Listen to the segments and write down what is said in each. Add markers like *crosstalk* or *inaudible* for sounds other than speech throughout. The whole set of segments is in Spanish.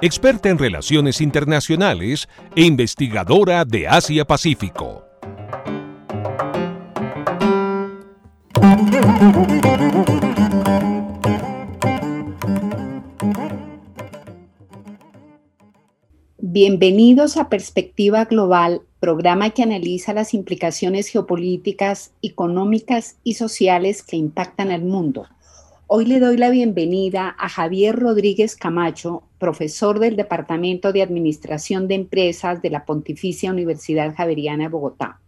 experta en relaciones internacionales e investigadora de Asia-Pacífico. Bienvenidos a Perspectiva Global, programa que analiza las implicaciones geopolíticas, económicas y sociales que impactan al mundo. Hoy le doy la bienvenida a Javier Rodríguez Camacho, profesor del Departamento de Administración de Empresas de la Pontificia Universidad Javeriana de Bogotá.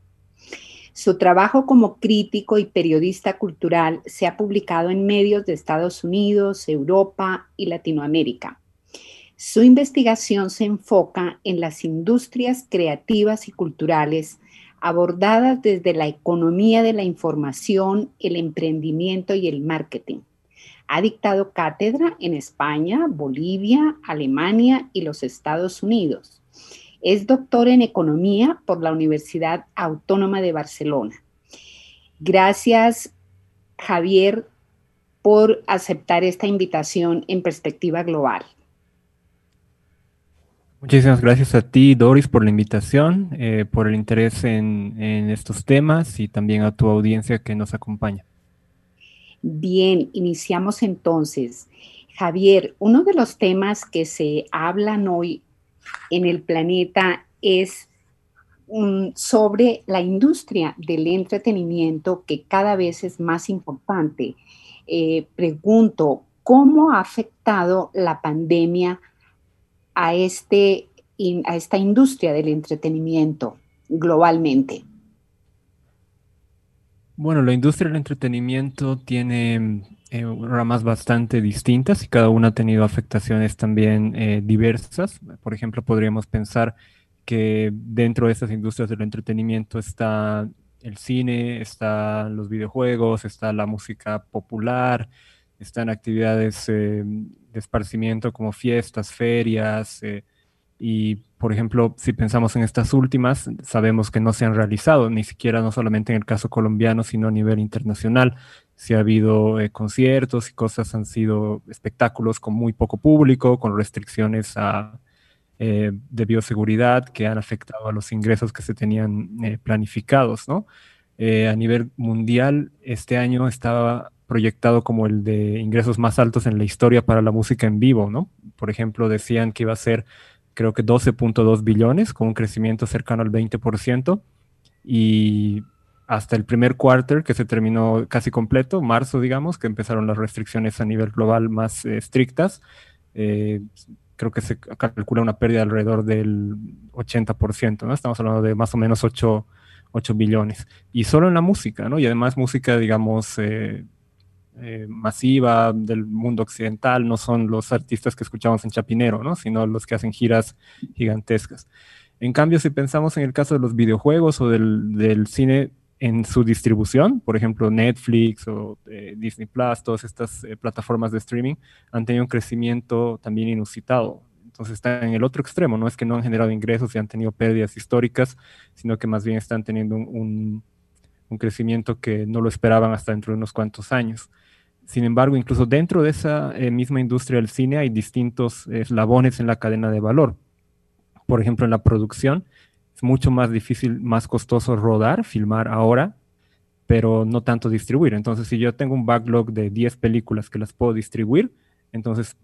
Su trabajo como crítico y periodista cultural se ha publicado en medios de Estados Unidos, Europa y Latinoamérica. Su investigación se enfoca en las industrias creativas y culturales abordadas desde la economía de la información, el emprendimiento y el marketing. Ha dictado cátedra en España, Bolivia, Alemania y los Estados Unidos es doctor en economía por la Universidad Autónoma de Barcelona. Gracias, Javier, por aceptar esta invitación en perspectiva global. Muchísimas gracias a ti, Doris, por la invitación, eh, por el interés en, en estos temas y también a tu audiencia que nos acompaña. Bien, iniciamos entonces. Javier, uno de los temas que se hablan hoy en el planeta es sobre la industria del entretenimiento que cada vez es más importante. Eh, pregunto, ¿cómo ha afectado la pandemia a, este, a esta industria del entretenimiento globalmente? Bueno, la industria del entretenimiento tiene eh, ramas bastante distintas y cada una ha tenido afectaciones también eh, diversas. Por ejemplo, podríamos pensar que dentro de estas industrias del entretenimiento está el cine, están los videojuegos, está la música popular, están actividades eh, de esparcimiento como fiestas, ferias, y, por ejemplo, si pensamos en estas últimas, sabemos que no se han realizado, ni siquiera no solamente en el caso colombiano, sino a nivel internacional. Si ha habido eh, conciertos y cosas, han sido espectáculos con muy poco público, con restricciones eh, de bioseguridad que han afectado a los ingresos que se tenían eh, planificados, ¿no? a nivel mundial, este año estaba proyectado como el de ingresos más altos en la historia para la música en vivo, ¿no? Por ejemplo, decían que iba a ser creo que 12.2 billones, con un crecimiento cercano al 20%, y hasta el primer quarter que se terminó casi completo, marzo, digamos, que empezaron las restricciones a nivel global más eh, estrictas, eh, creo que se calcula una pérdida alrededor del 80%, ¿no? Estamos hablando de más o menos 8, 8 billones. Y solo en la música, ¿no? Y además música, digamos, eh, eh, masiva del mundo occidental, no son los artistas que escuchamos en Chapinero, ¿no? sino los que hacen giras gigantescas. En cambio, si pensamos en el caso de los videojuegos o del, cine en su distribución, por ejemplo Netflix o eh, Disney Plus, todas estas eh, plataformas de streaming han tenido un crecimiento también inusitado. Entonces están en el otro extremo, no es que no han generado ingresos y han tenido pérdidas históricas, sino que más bien están teniendo un, un crecimiento que no lo esperaban hasta dentro de unos cuantos años. Sin embargo, incluso dentro de esa eh, misma industria del cine hay distintos eslabones en la cadena de valor. Por ejemplo, en la producción es mucho más difícil, más costoso rodar, filmar ahora, pero no tanto distribuir. Entonces, si yo tengo un backlog de 10 películas que las puedo distribuir, entonces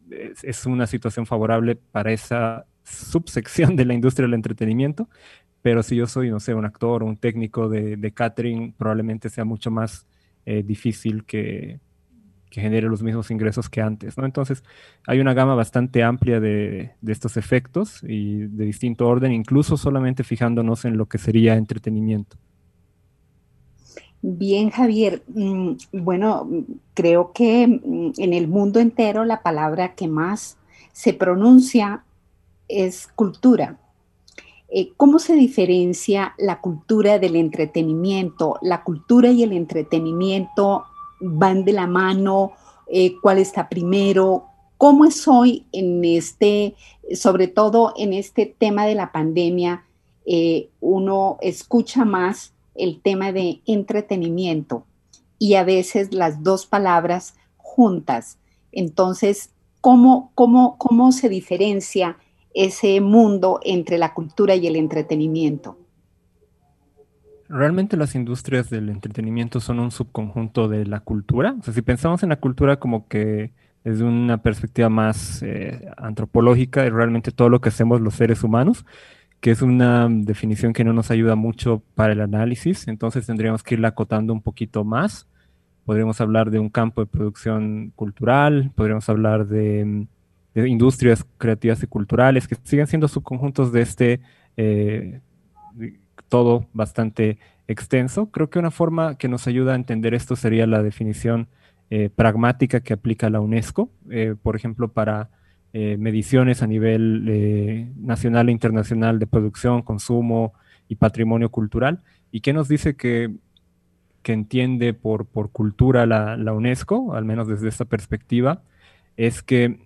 es, una situación favorable para esa subsección de la industria del entretenimiento. Pero si yo soy, no sé, un actor o un técnico de, catering, probablemente sea mucho más eh, difícil que, que genere los mismos ingresos que antes, ¿no? Entonces, hay una gama bastante amplia de, estos efectos y de distinto orden, incluso solamente fijándonos en lo que sería entretenimiento. Bien, Javier. Mm, bueno, creo que mm, en el mundo entero la palabra que más se pronuncia es cultura. Eh, ¿Cómo se diferencia la cultura del entretenimiento? ¿La cultura y el entretenimiento van de la mano? Eh, ¿Cuál está primero? ¿Cómo es hoy en este, sobre todo en este tema de la pandemia, eh, uno escucha más el tema de entretenimiento y a veces las dos palabras juntas? Entonces, ¿cómo, cómo, cómo se diferencia ese mundo entre la cultura y el entretenimiento? Realmente las industrias del entretenimiento son un subconjunto de la cultura. O sea, si pensamos en la cultura como que desde una perspectiva más eh, antropológica y realmente todo lo que hacemos los seres humanos, que es una definición que no nos ayuda mucho para el análisis, entonces tendríamos que irla acotando un poquito más. Podríamos hablar de un campo de producción cultural, podríamos hablar de industrias creativas y culturales, que siguen siendo subconjuntos de este eh, todo bastante extenso. Creo que una forma que nos ayuda a entender esto sería la definición eh, pragmática que aplica la UNESCO, eh, por ejemplo, para mediciones a nivel nacional e internacional de producción, consumo y patrimonio cultural, y que nos dice que, que entiende por, por cultura la, la UNESCO, al menos desde esta perspectiva, es que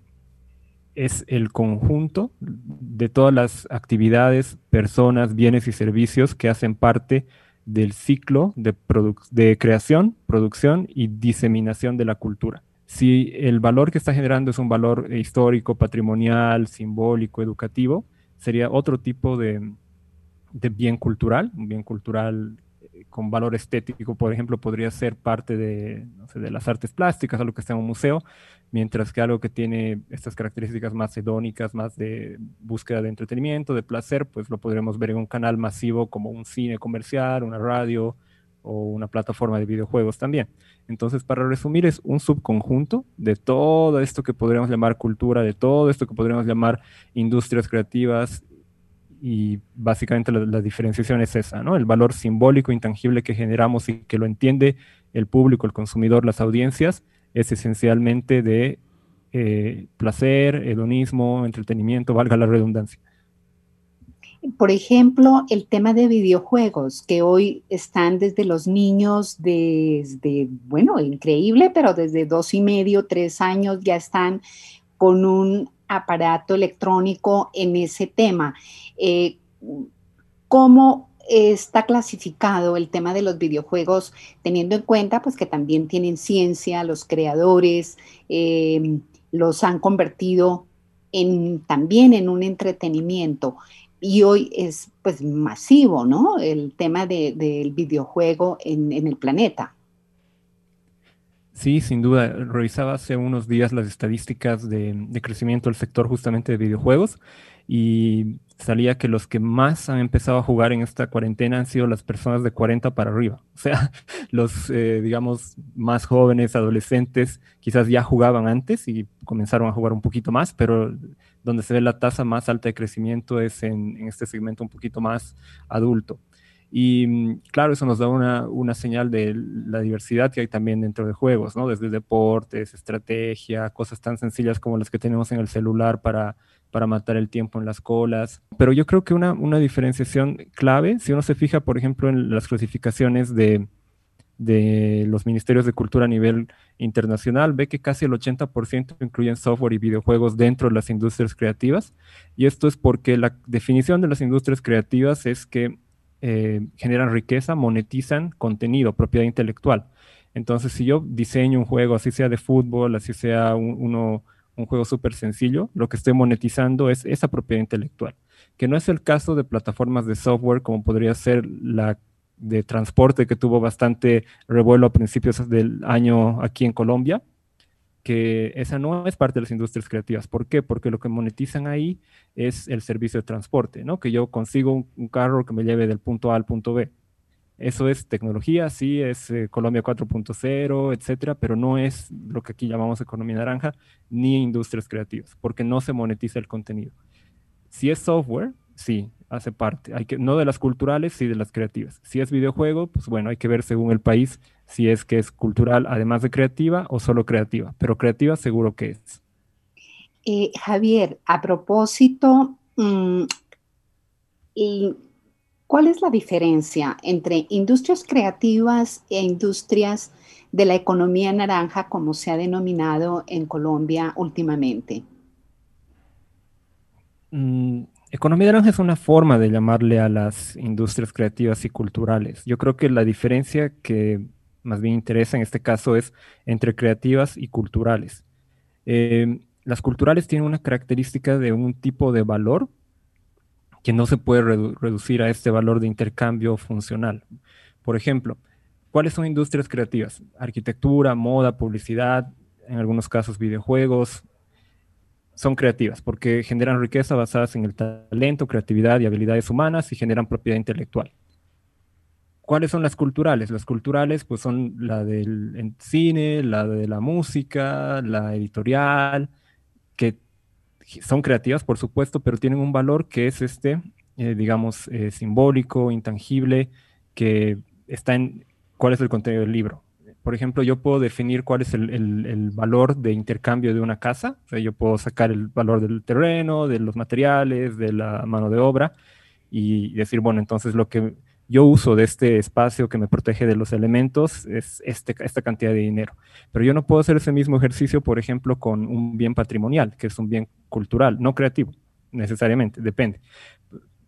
es el conjunto de todas las actividades, personas, bienes y servicios que hacen parte del ciclo de, creación, producción y diseminación de la cultura. Si el valor que está generando es un valor histórico, patrimonial, simbólico, educativo, sería otro tipo de, de bien cultural, un bien cultural con valor estético, por ejemplo, podría ser parte de las artes plásticas, algo que está en un museo, mientras que algo que tiene estas características más hedónicas, más de búsqueda de entretenimiento, de placer, pues lo podremos ver en un canal masivo como un cine comercial, una radio o una plataforma de videojuegos también. Entonces, para resumir, es un subconjunto de todo esto que podríamos llamar cultura, de todo esto que podríamos llamar industrias creativas y básicamente la, diferenciación es esa, ¿no? El valor simbólico, intangible que generamos y que lo entiende el público, el consumidor, las audiencias, es esencialmente de eh, placer, hedonismo, entretenimiento, valga la redundancia. Por ejemplo, el tema de videojuegos, que hoy están desde los niños, desde, bueno, increíble, pero desde dos y medio, tres años ya están con un aparato electrónico en ese tema. Eh, ¿Cómo está clasificado el tema de los videojuegos teniendo en cuenta pues que también tienen ciencia, los creadores em, los han convertido en, también en un entretenimiento y hoy es pues masivo, ¿no? El tema del videojuego en, el planeta. Sí, sin duda. Revisaba hace unos días las estadísticas de, crecimiento del sector justamente de videojuegos y salía que los que más han empezado a jugar en esta cuarentena han sido las personas de 40 para arriba. *laughs* O sea, los, eh, digamos, más jóvenes, adolescentes, quizás ya jugaban antes y comenzaron a jugar un poquito más, pero donde se ve la tasa más alta de crecimiento es en, este segmento un poquito más adulto. Y mm, claro, eso nos da una, una, señal de la diversidad que hay también dentro de juegos, ¿no? Desde deportes, estrategia, cosas tan sencillas como las que tenemos en el celular para para matar el tiempo en las colas. Pero yo creo que una, una diferenciación clave, si uno se fija, por ejemplo, en las clasificaciones de, de los ministerios de cultura a nivel internacional, ve que casi el 80% incluyen software y videojuegos dentro de las industrias creativas. Y esto es porque la definición de las industrias creativas es que eh, generan riqueza, monetizan contenido, propiedad intelectual. Entonces, si yo diseño un juego, así sea de fútbol, así sea uno un juego súper sencillo, lo que estoy monetizando es esa propiedad intelectual, que no es el caso de plataformas de software como podría ser la de transporte que tuvo bastante revuelo a principios del año aquí en Colombia, que esa no es parte de las industrias creativas. ¿Por qué? Porque lo que monetizan ahí es el servicio de transporte, ¿no? Que yo consigo un, carro que me lleve del punto A al punto B. Eso es tecnología, sí, es eh, Colombia 4.0, etcétera, pero no es lo que aquí llamamos economía naranja ni industrias creativas, porque no se monetiza el contenido. Si es software, sí, hace parte. Hay que, no de las culturales, sí de las creativas. Si es videojuego, pues bueno, hay que ver según el país si es que es cultural además de creativa o solo creativa, pero creativa seguro que es. Eh, Javier, a propósito, mm, ¿Y cuál es la diferencia entre industrias creativas e industrias de la economía naranja, como se ha denominado en Colombia últimamente? Mm, economía naranja es una forma de llamarle a las industrias creativas y culturales. Yo creo que la diferencia que más bien interesa en este caso es entre creativas y culturales. Eh, las culturales tienen una característica de un tipo de valor que no se puede reducir a este valor de intercambio funcional. Por ejemplo, ¿cuáles son industrias creativas? Arquitectura, moda, publicidad, en algunos casos videojuegos, son creativas porque generan riqueza basadas en el talento, creatividad y habilidades humanas y generan propiedad intelectual. ¿Cuáles son las culturales? Las culturales pues son la del cine, la de la música, la editorial, que son creativas, por supuesto, pero tienen un valor que es este, eh, digamos, eh, simbólico, intangible, que está en cuál es el contenido del libro. Por ejemplo, yo puedo definir cuál es el, valor de intercambio de una casa. Yo puedo sacar el valor del terreno, de los materiales, de la mano de obra y decir, bueno, entonces lo que yo uso de este espacio que me protege de los elementos es este, esta cantidad de dinero. Pero yo no puedo hacer ese mismo ejercicio, por ejemplo, con un bien patrimonial, que es un bien cultural, no creativo, necesariamente, depende.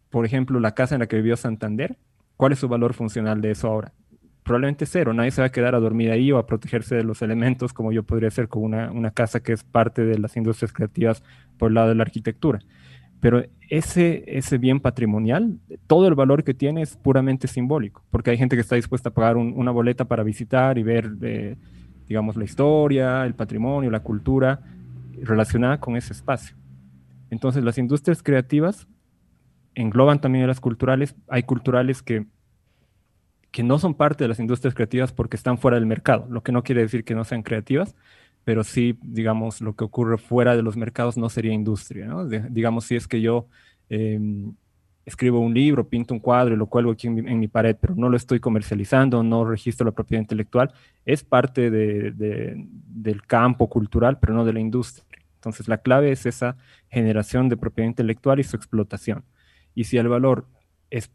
Por ejemplo, la casa en la que vivió Santander, ¿cuál es su valor funcional de eso ahora? Probablemente cero, nadie se va a quedar a dormir ahí o a protegerse de los elementos como yo podría hacer con una, una casa que es parte de las industrias creativas por el lado de la arquitectura. Pero ese, ese bien patrimonial, todo el valor que tiene es puramente simbólico, porque hay gente que está dispuesta a pagar una boleta para visitar y ver, eh, digamos, la historia, el patrimonio, la cultura relacionada con ese espacio. Entonces, las industrias creativas engloban también las culturales. Hay culturales que, que no son parte de las industrias creativas porque están fuera del mercado, lo que no quiere decir que no sean creativas, pero sí, digamos, lo que ocurre fuera de los mercados no sería industria, ¿no? digamos, si es que yo em, escribo un libro, pinto un cuadro y lo cuelgo aquí en mi, pared, pero no lo estoy comercializando, no registro la propiedad intelectual, es parte del campo cultural, pero no de la industria. Entonces, la clave es esa generación de propiedad intelectual y su explotación. Y si el valor es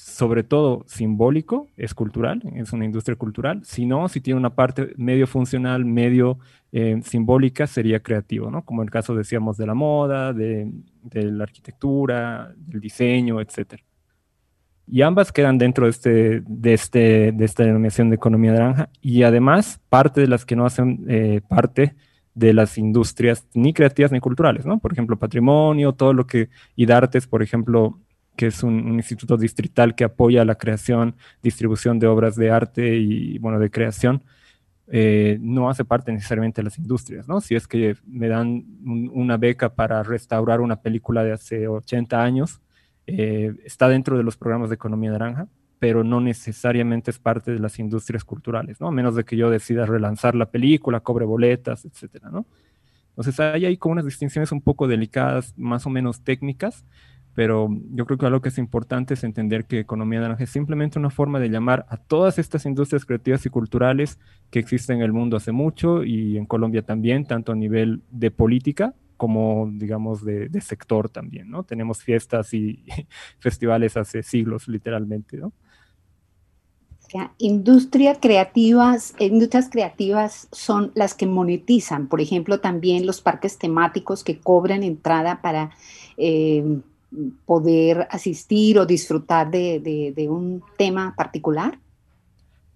sobre todo simbólico, es cultural, es una industria cultural. Si no, si tiene una parte medio funcional, medio eh, simbólica, sería creativo, ¿no? Como en el caso, decíamos, de la moda, de, la arquitectura, del diseño, etc. Y ambas quedan dentro de, este, de, este, de esta denominación de economía naranja y además parte de las que no hacen eh, parte de las industrias ni creativas ni culturales, ¿no? Por ejemplo, patrimonio, todo lo que, y artes, por ejemplo, que es un, instituto distrital que apoya la creación, distribución de obras de arte y, bueno, de creación, eh, no hace parte necesariamente de las industrias, ¿no? Si es que me dan una beca para restaurar una película de hace 80 años, eh, está dentro de los programas de economía naranja, pero no necesariamente es parte de las industrias culturales, ¿no? A menos de que yo decida relanzar la película, cobre boletas, etcétera, ¿no? Entonces hay ahí como unas distinciones un poco delicadas, más o menos técnicas, pero yo creo que algo que es importante es entender que economía naranja es simplemente una forma de llamar a todas estas industrias creativas y culturales que existen en el mundo hace mucho y en Colombia también, tanto a nivel de política como, digamos, de, sector también, ¿no? Tenemos fiestas y *laughs* festivales hace siglos, literalmente, ¿no? Industrias creativas, industrias creativas son las que monetizan, por ejemplo, también los parques temáticos que cobran entrada para eh, poder asistir o disfrutar de, un tema particular?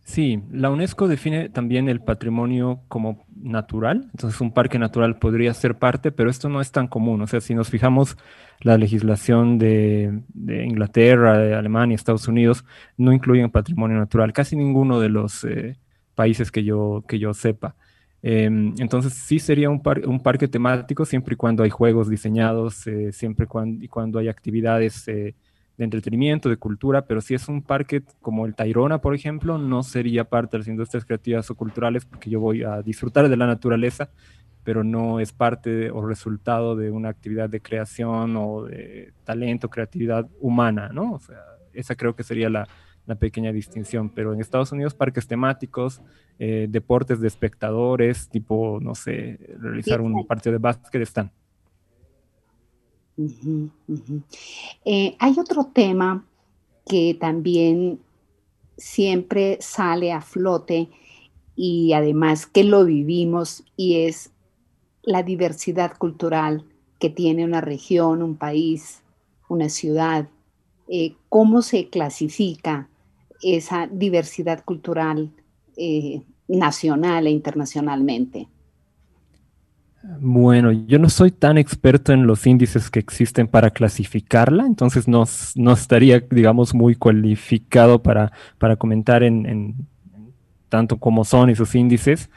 Sí, la UNESCO define también el patrimonio como natural, entonces un parque natural podría ser parte, pero esto no es tan común. O sea, si nos fijamos la legislación de, Inglaterra, de Alemania, Estados Unidos, no incluyen patrimonio natural, casi ninguno de los eh, países que yo, que yo sepa. Em, entonces sí sería un, un, parque temático siempre y cuando hay juegos diseñados, eh, siempre y cuando hay actividades eh, de entretenimiento, de cultura, pero si es un parque como el Tairona, por ejemplo, no sería parte de las industrias creativas o culturales porque yo voy a disfrutar de la naturaleza, pero no es parte o resultado de una actividad de creación o de talento, creatividad humana, ¿no? O sea, esa creo que sería la, una pequeña distinción, pero en Estados Unidos parques temáticos, eh, deportes de espectadores, tipo, no sé, realizar un partido de básquet están. Eh, hay otro tema que también siempre sale a flote y además que lo vivimos y es la diversidad cultural que tiene una región, un país, una ciudad. Eh, ¿Cómo se clasifica esa diversidad cultural eh, nacional e internacionalmente? Bueno, yo no soy tan experto en los índices que existen para clasificarla, entonces no, estaría, digamos, muy cualificado para, para comentar en, tanto como son esos índices,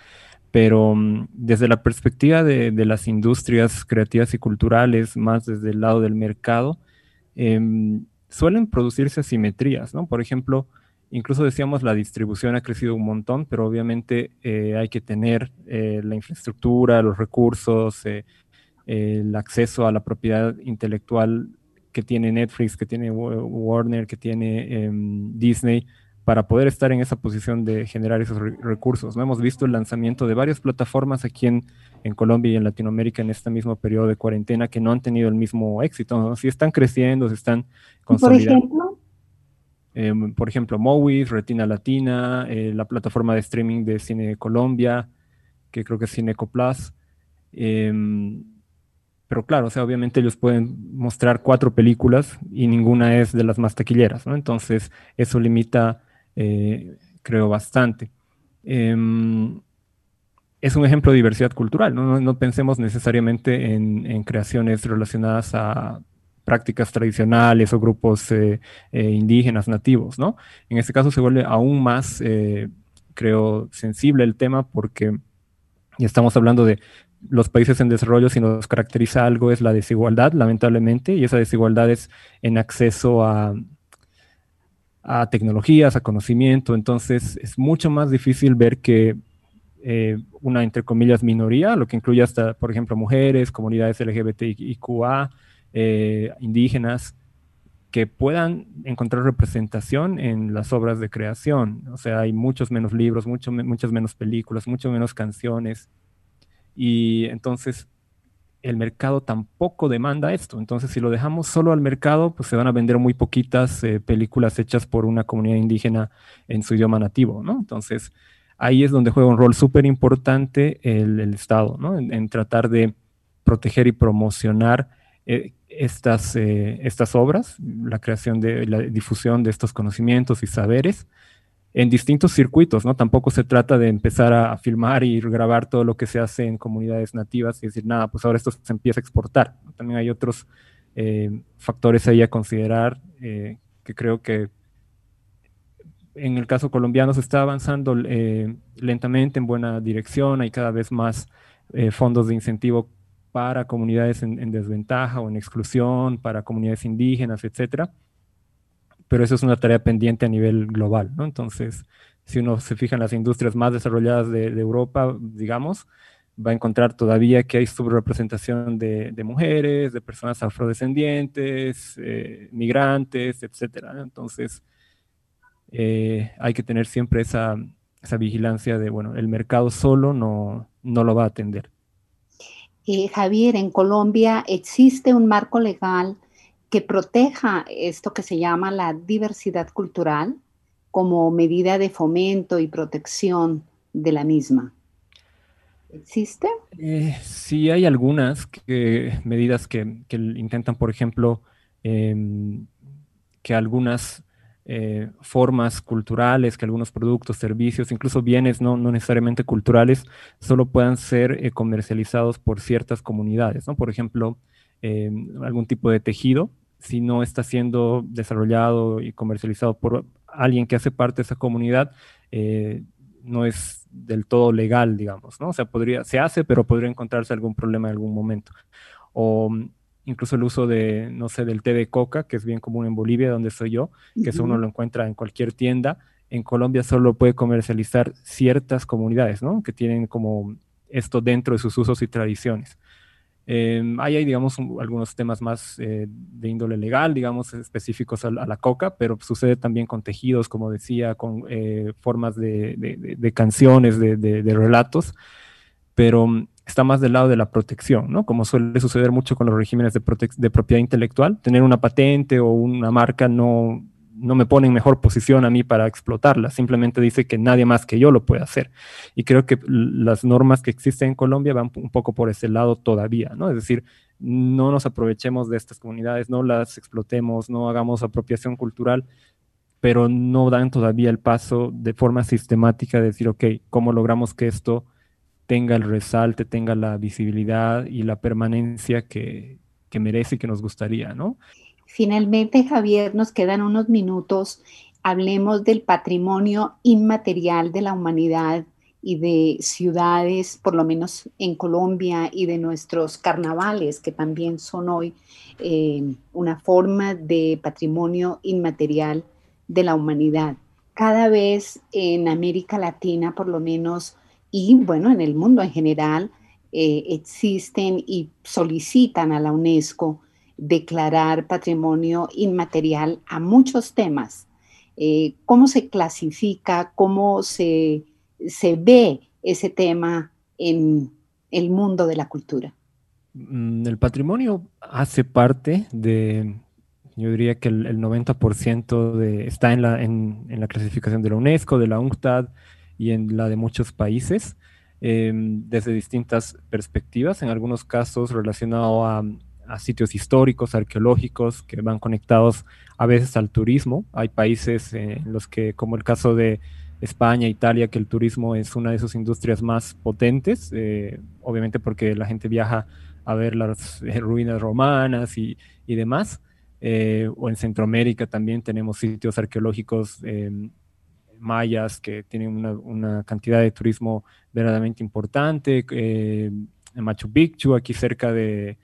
pero mm, desde la perspectiva de, las industrias creativas y culturales, más desde el lado del mercado, em, suelen producirse asimetrías, ¿no? Por ejemplo, Incluso decíamos la distribución ha crecido un montón, pero obviamente eh, hay que tener eh, la infraestructura, los recursos, eh, el acceso a la propiedad intelectual que tiene Netflix, que tiene Warner, que tiene em, Disney, para poder estar en esa posición de generar esos recursos. ¿no? Hemos visto el lanzamiento de varias plataformas aquí en, en, Colombia y en Latinoamérica en este mismo periodo de cuarentena que no han tenido el mismo éxito. ¿no? Si están creciendo, se están consolidando. Por ejemplo, Em, por ejemplo, Movies, Retina Latina, eh, la plataforma de streaming de Cine Colombia, que creo que es Cineco Plus. Em, pero claro, o sea, obviamente ellos pueden mostrar cuatro películas y ninguna es de las más taquilleras, ¿no? Entonces, eso limita, eh, creo, bastante. Em, es un ejemplo de diversidad cultural, no, no, pensemos necesariamente en, en, creaciones relacionadas a prácticas tradicionales o grupos eh, eh, indígenas nativos, ¿no? En este caso se vuelve aún más, eh, creo, sensible el tema porque estamos hablando de los países en desarrollo, si nos caracteriza algo es la desigualdad, lamentablemente, y esa desigualdad es en acceso a, a tecnologías, a conocimiento, entonces es mucho más difícil ver que una, entre comillas, minoría, lo que incluye hasta, por ejemplo, mujeres, comunidades LGBTIQA, eh, indígenas que puedan encontrar representación en las obras de creación. O sea, hay muchos menos libros, mucho, muchas menos películas, mucho menos canciones. Y entonces el mercado tampoco demanda esto. Entonces, si lo dejamos solo al mercado, pues se van a vender muy poquitas eh, películas hechas por una comunidad indígena en su idioma nativo, ¿no? Entonces, ahí es donde juega un rol súper importante el, Estado, ¿no? En, tratar de proteger y promocionar eh, estas, eh, estas obras, la creación de la difusión de estos conocimientos y saberes en distintos circuitos, ¿no? Tampoco se trata de empezar a, filmar y grabar todo lo que se hace en comunidades nativas y decir, nada, pues ahora esto se empieza a exportar. También hay otros eh, factores ahí a considerar eh, que creo que en el caso colombiano se está avanzando lentamente en buena dirección, hay cada vez más fondos de incentivo para comunidades en, desventaja o en exclusión, para comunidades indígenas, etcétera. Pero eso es una tarea pendiente a nivel global, ¿no? Entonces, si uno se fija en las industrias más desarrolladas de, Europa, digamos, va a encontrar todavía que hay subrepresentación de, mujeres, de personas afrodescendientes, eh, migrantes, etcétera. Entonces, eh, hay que tener siempre esa, esa, vigilancia de, bueno, el mercado solo no, no lo va a atender. Eh, Javier, en Colombia existe un marco legal que proteja esto que se llama la diversidad cultural como medida de fomento y protección de la misma. ¿Existe? Eh, sí, hay algunas medidas que, intentan, por ejemplo, em, que algunas eh, formas culturales, que algunos productos, servicios, incluso bienes no, necesariamente culturales, solo puedan ser eh, comercializados por ciertas comunidades, ¿no? Por ejemplo, eh, algún tipo de tejido, si no está siendo desarrollado y comercializado por alguien que hace parte de esa comunidad, no es del todo legal, digamos, ¿no? O sea, podría, se hace, pero podría encontrarse algún problema en algún momento. O incluso el uso de, no sé, del té de coca, que es bien común en Bolivia, donde soy yo, que eso uno lo encuentra en cualquier tienda. En Colombia solo puede comercializar ciertas comunidades, ¿no? Que tienen como esto dentro de sus usos y tradiciones. Em, ahí hay, digamos, algunos temas más eh, de índole legal, digamos, específicos a, la coca, pero sucede también con tejidos, como decía, con eh, formas de, de, de canciones, de, relatos. Pero está más del lado de la protección, ¿no? Como suele suceder mucho con los regímenes de, propiedad intelectual. Tener una patente o una marca no, no me pone en mejor posición a mí para explotarla, simplemente dice que nadie más que yo lo puede hacer. Y creo que las normas que existen en Colombia van un poco por ese lado todavía, ¿no? Es decir, no nos aprovechemos de estas comunidades, no las explotemos, no hagamos apropiación cultural, pero no dan todavía el paso de forma sistemática de decir, ok, ¿cómo logramos que esto tenga el resalte, tenga la visibilidad y la permanencia que, merece y que nos gustaría, ¿no? Finalmente, Javier, nos quedan unos minutos. Hablemos del patrimonio inmaterial de la humanidad y de ciudades, por lo menos en Colombia, y de nuestros carnavales, que también son hoy eh, una forma de patrimonio inmaterial de la humanidad. Cada vez en América Latina, por lo menos, y bueno, en el mundo en general, eh, existen y solicitan a la UNESCO declarar patrimonio inmaterial a muchos temas. Eh, ¿Cómo se clasifica? ¿Cómo se, se ve ese tema en el mundo de la cultura? Mm, el patrimonio hace parte de, yo diría que el, 90% de, está en la, en, en la clasificación de la UNESCO, de la UNCTAD, y en la de muchos países em, desde distintas perspectivas, en algunos casos relacionado a, sitios históricos, arqueológicos, que van conectados a veces al turismo. Hay países en los que, como el caso de España, Italia, que el turismo es una de sus industrias más potentes, eh, obviamente porque la gente viaja a ver las eh, ruinas romanas y, y demás. Eh, o en Centroamérica también tenemos sitios arqueológicos em, mayas que tienen una, cantidad de turismo verdaderamente importante, eh, Machu Picchu, aquí cerca de,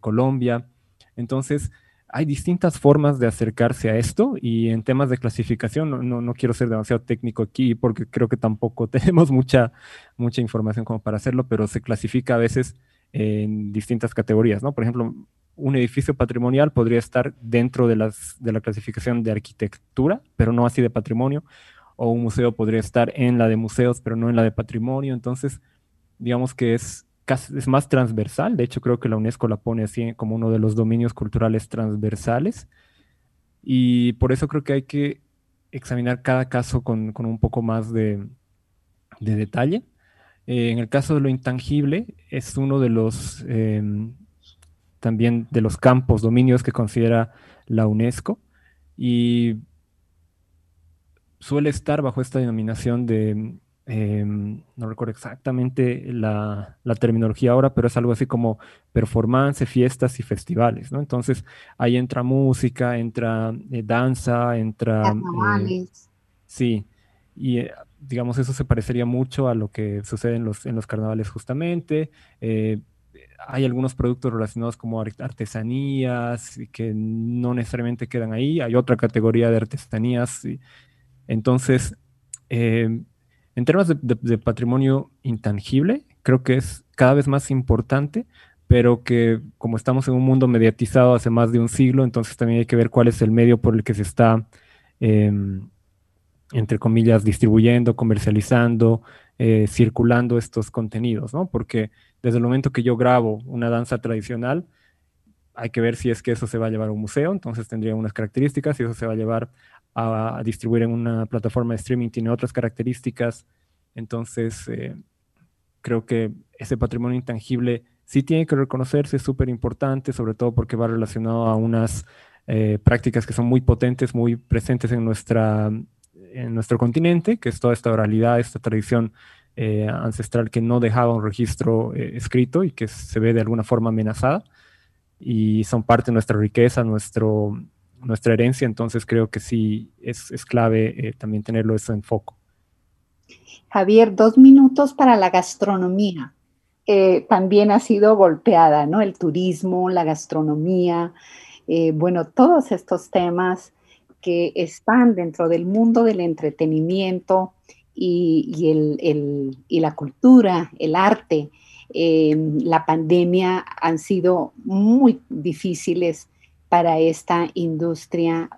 Colombia. Entonces, hay distintas formas de acercarse a esto y en temas de clasificación, no, no, quiero ser demasiado técnico aquí porque creo que tampoco *laughs* tenemos mucha, mucha información como para hacerlo, pero se clasifica a veces en distintas categorías, ¿no? Por ejemplo, un edificio patrimonial podría estar dentro de, las, de la clasificación de arquitectura, pero no así de patrimonio o un museo podría estar en la de museos, pero no en la de patrimonio. Entonces, digamos que es, es más transversal. De hecho, creo que la UNESCO la pone así como uno de los dominios culturales transversales. Y por eso creo que hay que examinar cada caso con, un poco más de, detalle. Eh, en el caso de lo intangible, es uno de los em, también de los campos, dominios que considera la UNESCO. Y suele estar bajo esta denominación de, em, no recuerdo exactamente la, terminología ahora, pero es algo así como performance, fiestas y festivales, ¿no? Entonces ahí entra música, entra eh, danza, entra... Eh, sí, y eh, digamos eso se parecería mucho a lo que sucede en los, en los carnavales justamente. hay algunos productos relacionados como artesanías que no necesariamente quedan ahí. Hay otra categoría de artesanías entonces, eh, en términos de, patrimonio intangible, creo que es cada vez más importante, pero que como estamos en un mundo mediatizado hace más de un siglo, entonces también hay que ver cuál es el medio por el que se está, em, entre comillas, distribuyendo, comercializando, eh, circulando estos contenidos, ¿no? Porque desde el momento que yo grabo una danza tradicional, hay que ver si es que eso se va a llevar a un museo, entonces tendría unas características, si eso se va a llevar a, distribuir en una plataforma de streaming tiene otras características. Entonces, eh, creo que ese patrimonio intangible sí tiene que reconocerse, es súper importante, sobre todo porque va relacionado a unas eh, prácticas que son muy potentes, muy presentes en, nuestra, en nuestro continente, que es toda esta oralidad, esta tradición eh, ancestral que no dejaba un registro escrito y que se ve de alguna forma amenazada. Y son parte de nuestra riqueza, nuestro, nuestra herencia, entonces creo que sí es, clave eh, también tenerlo eso en foco. Javier, dos minutos para la gastronomía. Eh, también ha sido golpeada, ¿no? El turismo, la gastronomía, eh, bueno, todos estos temas que están dentro del mundo del entretenimiento y, el, y la cultura, el arte. la pandemia han sido muy difíciles para esta industria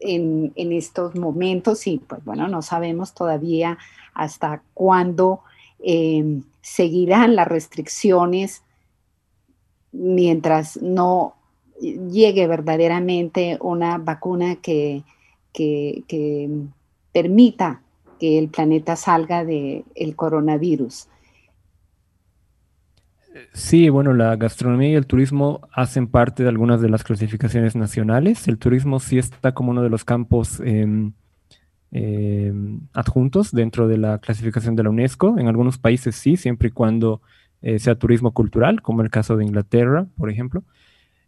en, estos momentos y pues bueno, no sabemos todavía hasta cuándo eh, seguirán las restricciones mientras no llegue verdaderamente una vacuna que, permita que el planeta salga del coronavirus. Sí, bueno, la gastronomía y el turismo hacen parte de algunas de las clasificaciones nacionales. El turismo sí está como uno de los campos em, em, adjuntos dentro de la clasificación de la UNESCO. En algunos países sí, siempre y cuando eh, sea turismo cultural, como el caso de Inglaterra, por ejemplo.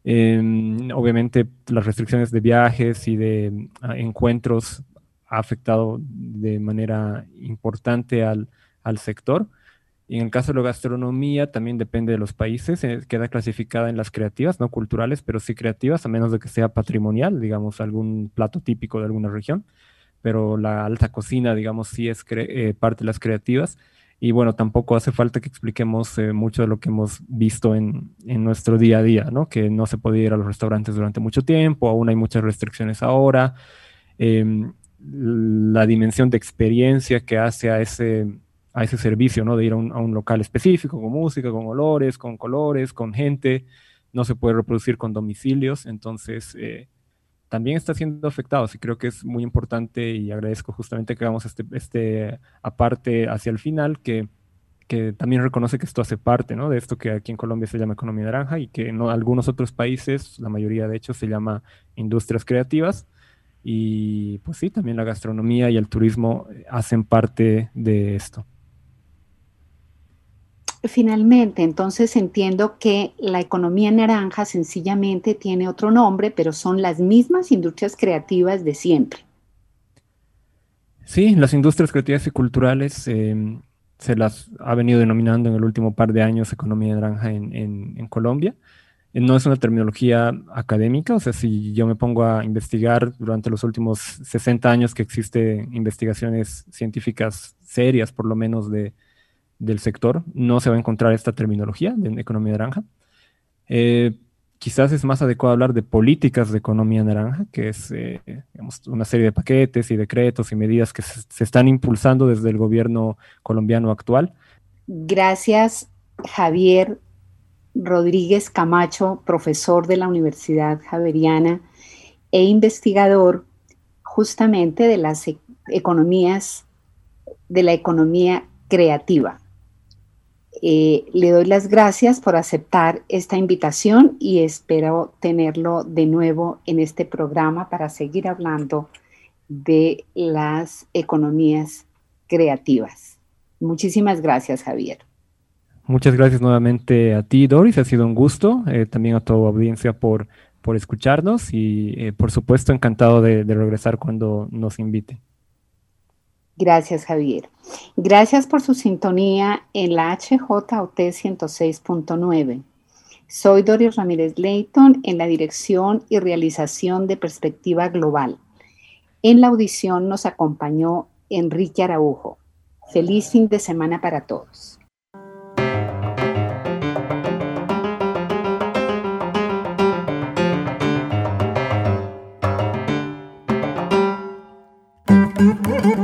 Em, obviamente las restricciones de viajes y de ah, encuentros ha afectado de manera importante al, al sector. Y en el caso de la gastronomía, también depende de los países, eh, queda clasificada en las creativas, no culturales, pero sí creativas, a menos de que sea patrimonial, digamos, algún plato típico de alguna región. Pero la alta cocina, digamos, sí es eh, parte de las creativas. Y bueno, tampoco hace falta que expliquemos eh, mucho de lo que hemos visto en, en, nuestro día a día, ¿no? Que no se podía ir a los restaurantes durante mucho tiempo, aún hay muchas restricciones ahora. Em, la dimensión de experiencia que hace a ese a ese servicio, ¿no? De ir a un, local específico, con música, con olores, con colores, con gente, no se puede reproducir con domicilios, entonces eh, también está siendo afectado, y creo que es muy importante y agradezco justamente que hagamos este, este aparte hacia el final, que, que también reconoce que esto hace parte, ¿no? De esto que aquí en Colombia se llama economía naranja y que en algunos otros países, la mayoría de hecho, se llama industrias creativas, y pues sí, también la gastronomía y el turismo hacen parte de esto. Finalmente, entonces entiendo que la economía naranja sencillamente tiene otro nombre, pero son las mismas industrias creativas de siempre. Sí, las industrias creativas y culturales em, se las ha venido denominando en el último par de años economía naranja en, Colombia. Eh, no es una terminología académica, o sea, si yo me pongo a investigar durante los últimos 60 años que existen investigaciones científicas serias, por lo menos de, del sector, no se va a encontrar esta terminología de economía naranja. Eh, quizás es más adecuado hablar de políticas de economía naranja, que es eh, una serie de paquetes y decretos y medidas que se, están impulsando desde el gobierno colombiano actual. Gracias, Javier Rodríguez Camacho, profesor de la Universidad Javeriana e investigador justamente de las e-, economías, de la economía creativa. Eh, le doy las gracias por aceptar esta invitación y espero tenerlo de nuevo en este programa para seguir hablando de las economías creativas. Muchísimas gracias, Javier. Muchas gracias nuevamente a ti, Doris. Ha sido un gusto. Eh, también a tu audiencia por, por escucharnos y, eh, por supuesto, encantado de regresar cuando nos invite. Gracias, Javier. Gracias por su sintonía en la HJOT 106.9. Soy Doris Ramírez Leighton en la dirección y realización de Perspectiva Global. En la audición nos acompañó Enrique Araujo. Feliz fin de semana para todos.